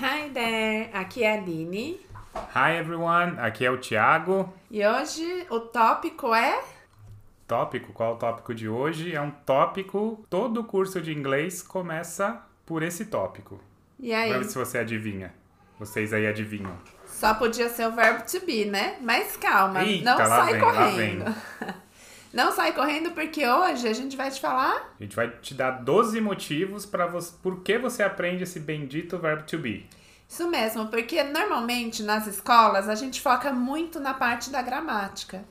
Hi there, aqui é a Aline. Hi everyone, aqui é o Thiago. E hoje o tópico é Tópico, qual é o tópico de hoje? É um tópico, todo curso de inglês começa por esse tópico. E aí? Vamos ver se você adivinha. Vocês aí adivinham. Só podia ser o verbo to be, né? Mas calma, Eita, não sai vem, correndo. Não sai correndo porque hoje a gente vai te falar A gente vai te dar 12 motivos para você, por que você aprende esse bendito verbo to be. isso mesmo, porque normalmente nas escolas a gente foca muito na parte da gramática.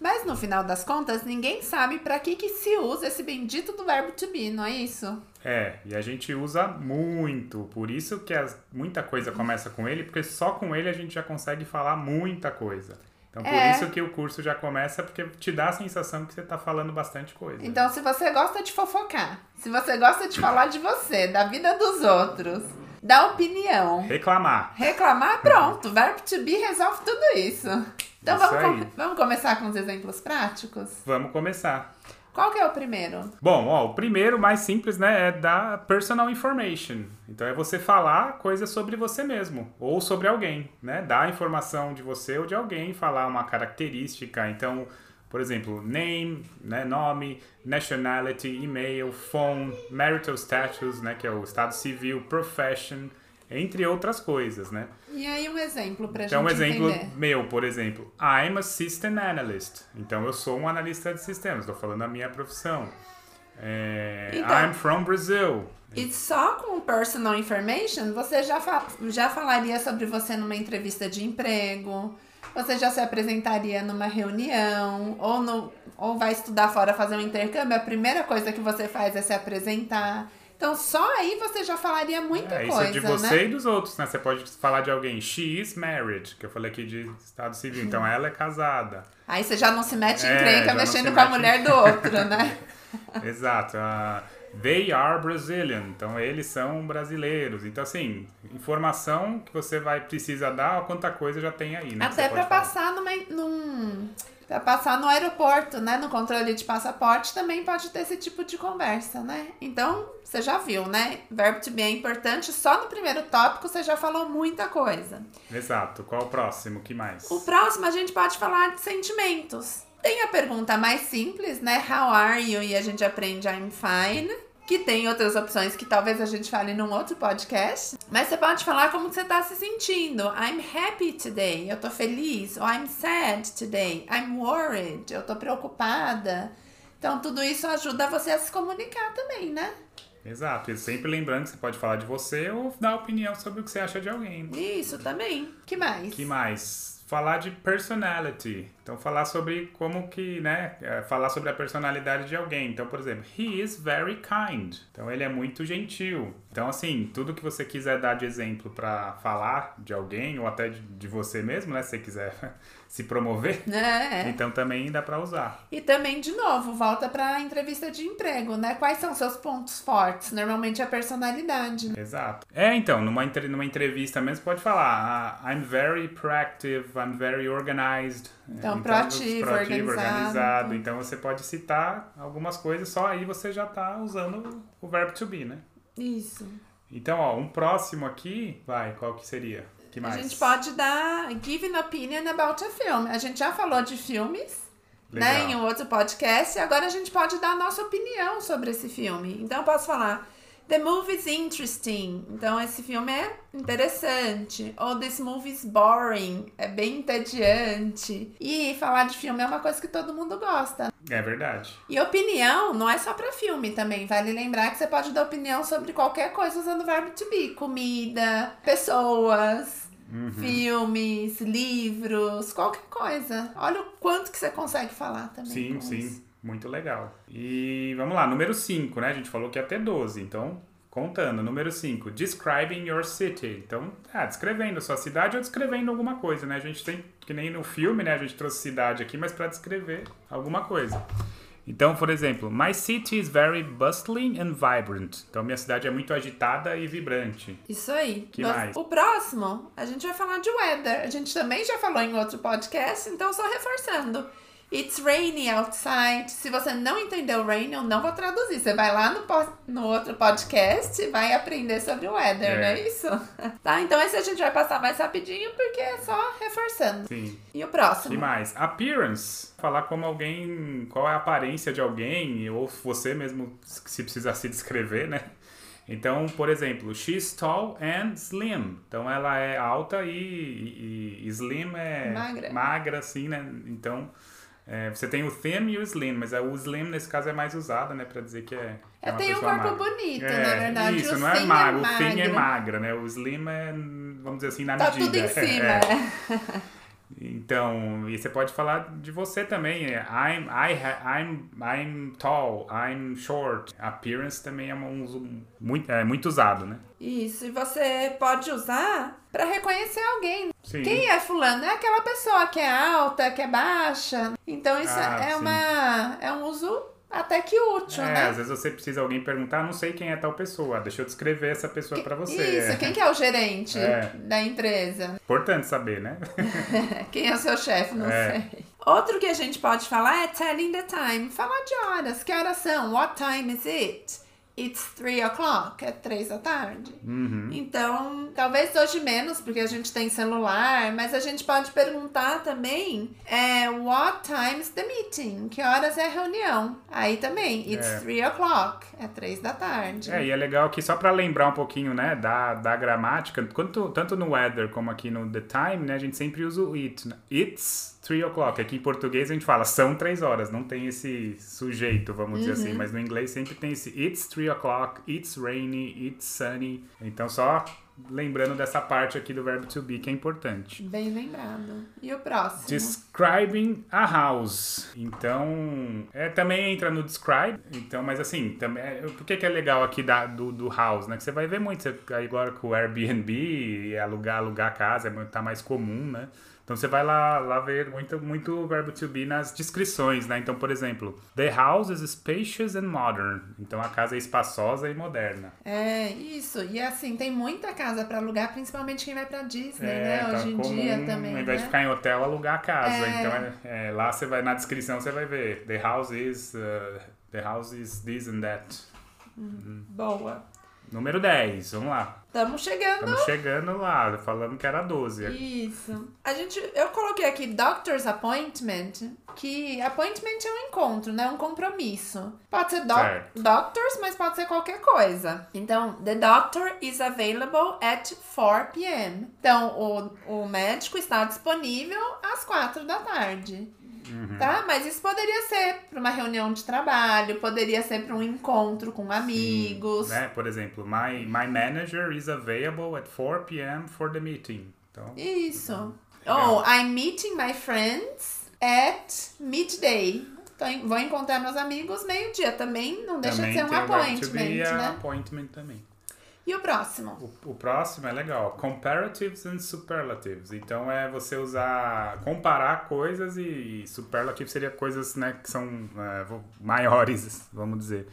Mas no final das contas, ninguém sabe para que, que se usa esse bendito do verbo to be, não é isso? É, e a gente usa muito, por isso que as- muita coisa começa com ele, porque só com ele a gente já consegue falar muita coisa. Então por É. isso que o curso já começa, porque te dá a sensação que você tá falando bastante coisa. Então, se você gosta de fofocar, se você gosta de falar de você, da vida dos outros, da opinião, Reclamar. reclamar, pronto, verbo to be resolve tudo isso. Então Isso vamos, com- vamos começar com os exemplos práticos? Vamos começar. Qual que é o primeiro? Bom, ó, o primeiro, mais simples, né, é da personal information. Então é você falar coisas sobre você mesmo ou sobre alguém, né? Dar informação de você ou de alguém, falar uma característica. Então, por exemplo, name, né, nome, nationality, e-mail, phone, marital status, né, que é o estado civil, profession, entre outras coisas, né? E aí um exemplo pra Então, um gente exemplo entender. meu, por exemplo, I'm a System Analyst. Então, eu sou um analista de sistemas, estou falando da minha profissão. É, Então- I'm from Brazil. E só com personal information, você já, fa- já falaria sobre você numa entrevista de emprego, você já se apresentaria numa reunião, ou, no, ou vai estudar fora fazer um intercâmbio, a primeira coisa que você faz é se apresentar. Então, só aí você já falaria muita É, isso coisa, é de você né? e dos outros, né? Você pode falar de alguém. She is married, que eu falei aqui de Estado Civil. Então, ela é casada. Aí você já não se mete em É, encrenca não mexendo com a mete em- mulher do outro, né? Exato. ah, they are Brazilian. Então, eles são brasileiros. Então, assim, informação que você vai precisar dar, quanta coisa já tem aí, né? Até falar. passar numa, num. Pra passar no aeroporto, né? No controle de passaporte também pode ter esse tipo de conversa, né? Então, você já viu, né? Verbo to be é importante. Só no primeiro tópico você já falou muita coisa. Exato. Qual o próximo? que mais? O próximo a gente pode falar de sentimentos. Tem a pergunta mais simples, né? How are you? E a gente aprende I'm fine. Que tem outras opções que talvez a gente fale num outro podcast. Mas você pode falar como você tá se sentindo. I'm happy today. Eu tô feliz. Ou I'm sad today. I'm worried. Eu tô preocupada. Então, tudo isso ajuda você a se comunicar também, né? Exato. E sempre lembrando que você pode falar de você ou dar opinião sobre o que você acha de alguém. Isso também. que mais? que mais? Falar de personality. Então, falar sobre como que, né? é, Falar sobre a personalidade de alguém. Então, por exemplo, he is very kind. Então, ele é muito gentil. Então, assim, tudo que você quiser dar de exemplo pra falar de alguém ou até de, de você mesmo, né? Se você quiser se promover, É. então também dá pra usar. E também, de novo, volta pra entrevista de emprego, né? Quais são seus pontos fortes? Normalmente é a personalidade. né? Exato. É, então, numa, numa entrevista mesmo, pode falar ah, I'm very proactive, I'm very organized. Então, proativo, proativo, organizado. Então, você pode citar algumas coisas, só aí você já tá usando o verbo to be, né? Isso. Então, ó, um próximo aqui, vai, qual que seria? Que mais? A gente pode dar give an opinion about a film. A gente já falou de filmes, né, Legal. em um outro podcast, e agora a gente pode dar a nossa opinião sobre esse filme. Então eu posso falar The movie is interesting. Então esse filme é interessante. Ou this movie is boring. É bem entediante. E falar de filme é uma coisa que todo mundo gosta. É verdade. E opinião não é só pra filme também. Vale lembrar que você pode dar opinião sobre qualquer coisa usando o verbo to be. Comida, pessoas, Uhum. filmes, livros, qualquer coisa. Olha o quanto que você consegue falar também. Sim, sim. isso. Muito legal. E vamos lá, número 5, né? A gente falou que ia até 12, então, contando. Número 5, describing your city. Então, ah, descrevendo a sua cidade ou descrevendo alguma coisa, né? A gente tem, que nem no filme, né? A gente trouxe cidade aqui, mas para descrever alguma coisa. Então, por exemplo, my city is very bustling and vibrant. Então, minha cidade é muito agitada e vibrante. Isso aí. Que Nós- mais? O próximo, a gente vai falar de weather. A gente também já falou em outro podcast, então só reforçando. It's rainy outside. Se você não entendeu rain, eu não vou traduzir. Você vai lá no, no outro podcast e vai aprender sobre o weather, É. não é isso? tá, então esse a gente vai passar mais rapidinho porque é só reforçando. Sim. E o próximo? E mais? Appearance. Falar como alguém. Qual é a aparência de alguém, ou você mesmo, se precisar se descrever, né? Então, por exemplo, she's tall and slim. Então ela é alta e, e- e slim é Magra. magra, assim, né? Então é, você tem o thin e o slim, mas é- o slim nesse caso é mais usado, né? Pra dizer que é. É, uma tem um pessoa corpo magra. bonito, É, na verdade. Isso, o não é thin magro. O thin é magra, né? O slim é, vamos dizer assim, na Tá medida. tudo em cima. Então, e você pode falar de você também. I'm, I I'm, I'm tall, I'm short. Appearance também é um muito, é muito usado, né? Isso, e você pode usar pra reconhecer alguém. Sim. Quem é fulano? É aquela pessoa que é alta, que é baixa. Então isso Ah, é, sim. uma, é um uso até que útil, É, né? às vezes você precisa alguém perguntar, não sei quem é tal pessoa, deixa eu descrever essa pessoa pra você. Isso, quem que é o gerente É. da empresa? importante saber, né? Quem é o seu chefe? Não É. sei. Outro que a gente pode falar é telling the time. Falar de horas. Que horas são? What time is it? It's three o'clock. É três da tarde. Uhum. Então, talvez hoje menos, porque a gente tem celular, mas a gente pode perguntar também é, what time's the meeting? Que horas é a reunião? Aí também, it's É. three o'clock, é três da tarde. É, e é legal aqui, só pra lembrar um pouquinho, né, da, da gramática, quanto, tanto no weather como aqui no the time, né, a gente sempre usa o it. né? It's three o'clock. Aqui em português a gente fala são três horas, não tem esse sujeito, vamos dizer Uhum. assim, mas no inglês sempre tem esse it's three o'clock, it's rainy, it's sunny. Então só lembrando dessa parte aqui do verbo to be que é importante. Bem lembrado. E o próximo? Describing a house. Então, é, também entra no describe. Então, mas assim, também, é, por que, que é legal aqui da, do, do house, né? Que você vai ver muito, você, agora com o Airbnb, alugar, alugar casa, é, tá mais comum, né? Então você vai lá, lá ver muito, muito verbo to be nas descrições, né? Então, por exemplo, the house is spacious and modern. Então a casa é espaçosa e moderna. É, isso. E assim, tem muita casa pra alugar, principalmente quem vai pra Disney, né? tá Hoje em comum, dia também. Ao invés né? de ficar em hotel, alugar a casa. É. Então, é, é, lá você vai, na descrição você vai ver. The house is, uh, the house is this and that. Boa. Número 10, vamos lá. Estamos chegando. Estamos chegando lá, falando que era 12. Isso. A gente, eu coloquei aqui doctor's appointment, que appointment é um encontro, né? Um compromisso. Pode ser doc Certo. doctors, mas pode ser qualquer coisa. Então, the doctor is available at 4 p.m. Então, o, o médico está disponível às 4 da tarde. Uhum. Tá? Mas isso poderia ser para uma reunião de trabalho, poderia ser para um encontro com amigos. Né? Por exemplo, my, my manager is available at 4 p.m. for the meeting. Então, Isso. Legal. Ou I'm meeting my friends at midday. Então, vou encontrar meus amigos meio-dia. Também não deixa também de ser um appointment, né? appointment também. E o próximo? O, o próximo é legal. Comparatives and superlatives. Então é você usar, comparar coisas e, e superlativo seria coisas né, que são é, maiores, vamos dizer.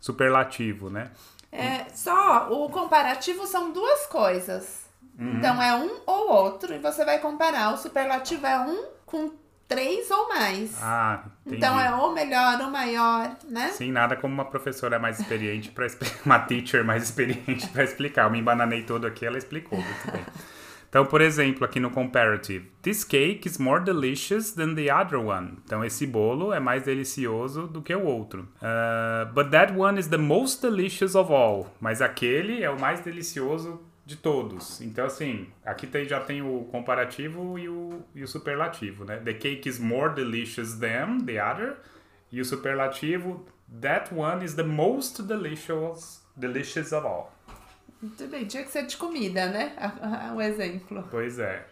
Superlativo, né? É, só o comparativo são duas coisas. Uhum. Então é um ou outro e você vai comparar. O superlativo é um com três ou mais. Ah, entendi. então é ou melhor ou maior, né? Sim, nada como uma professora mais experiente para uma teacher mais experiente para explicar. Eu me embananei todo aqui, ela explicou, muito bem. Então, por exemplo, aqui no comparative, this cake is more delicious than the other one. Então, esse bolo é mais delicioso do que o outro. Uh, but that one is the most delicious of all. Mas aquele é o mais delicioso de todos. Então, assim, aqui tem, já tem o comparativo e o, e o superlativo, né? The cake is more delicious than the other. E o superlativo, that one is the most delicious, delicious of all. Muito bem, tinha que ser de comida, né? O exemplo. Pois é.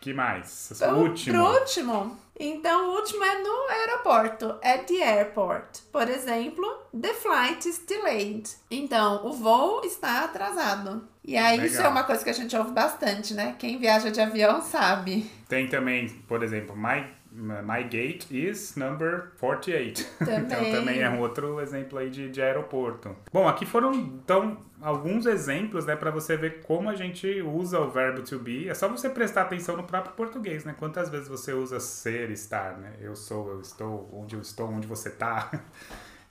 que mais? O último. Pro último. Então, o último é no aeroporto. At the airport. Por exemplo, the flight is delayed. Então, o voo está atrasado. E aí, isso é Legal. uma coisa que a gente ouve bastante, né? Quem viaja de avião sabe. Tem também, por exemplo, my, My gate is number 48. Também. então também é um outro exemplo aí de, de aeroporto. Bom, aqui foram então alguns exemplos, né, para você ver como a gente usa o verbo to be. É só você prestar atenção no próprio português, né? Quantas vezes você usa ser, estar, né? Eu sou, eu estou, onde eu estou, onde você tá.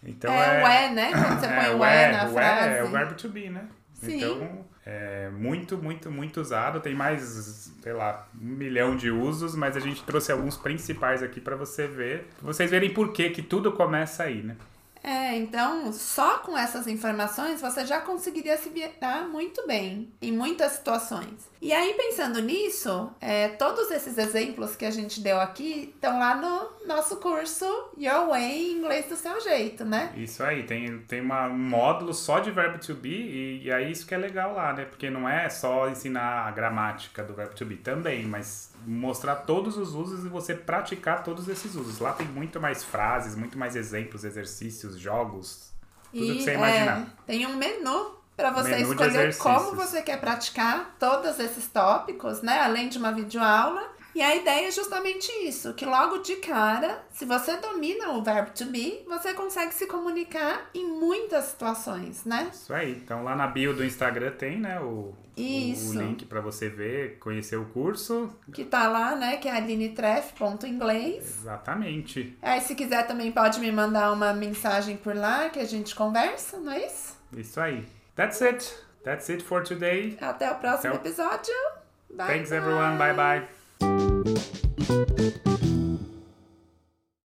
Então é, é o é, né? Quando você põe é, o é na o frase. É, é o verbo to be, né? Sim. Então, é muito, muito, muito usado. Tem mais, sei lá, um milhão de usos, mas a gente trouxe alguns principais aqui para você ver, pra vocês verem por que que tudo começa aí, né? É, então, só com essas informações você já conseguiria se virar muito bem em muitas situações. E aí, pensando nisso, é, todos esses exemplos que a gente deu aqui estão lá no nosso curso Your Way Inglês do Seu Jeito, né? Isso aí, tem, tem uma, um módulo só de verbo to be, e, e aí isso que é legal lá, né? Porque não é só ensinar a gramática do verbo to be também, mas mostrar todos os usos e você praticar todos esses usos. Lá tem muito mais frases, muito mais exemplos, exercícios, jogos, tudo e, que você imaginar. É, tem um menu para você menu escolher como você quer praticar todos esses tópicos, né? Além de uma videoaula. E a ideia é justamente isso, que logo de cara, se você domina o verbo to be, você consegue se comunicar em muitas situações, né? Isso aí. Então lá na bio do Instagram tem, né, o, isso. o link para você ver, conhecer o curso. Que tá lá, né, que é alinetreff.inglês. Exatamente. Aí se quiser também pode me mandar uma mensagem por lá que a gente conversa, não é isso? Isso aí. That's it. That's it for today. Até o próximo Até o... episódio. Bye Thanks bye. everyone. Bye bye. Thank you.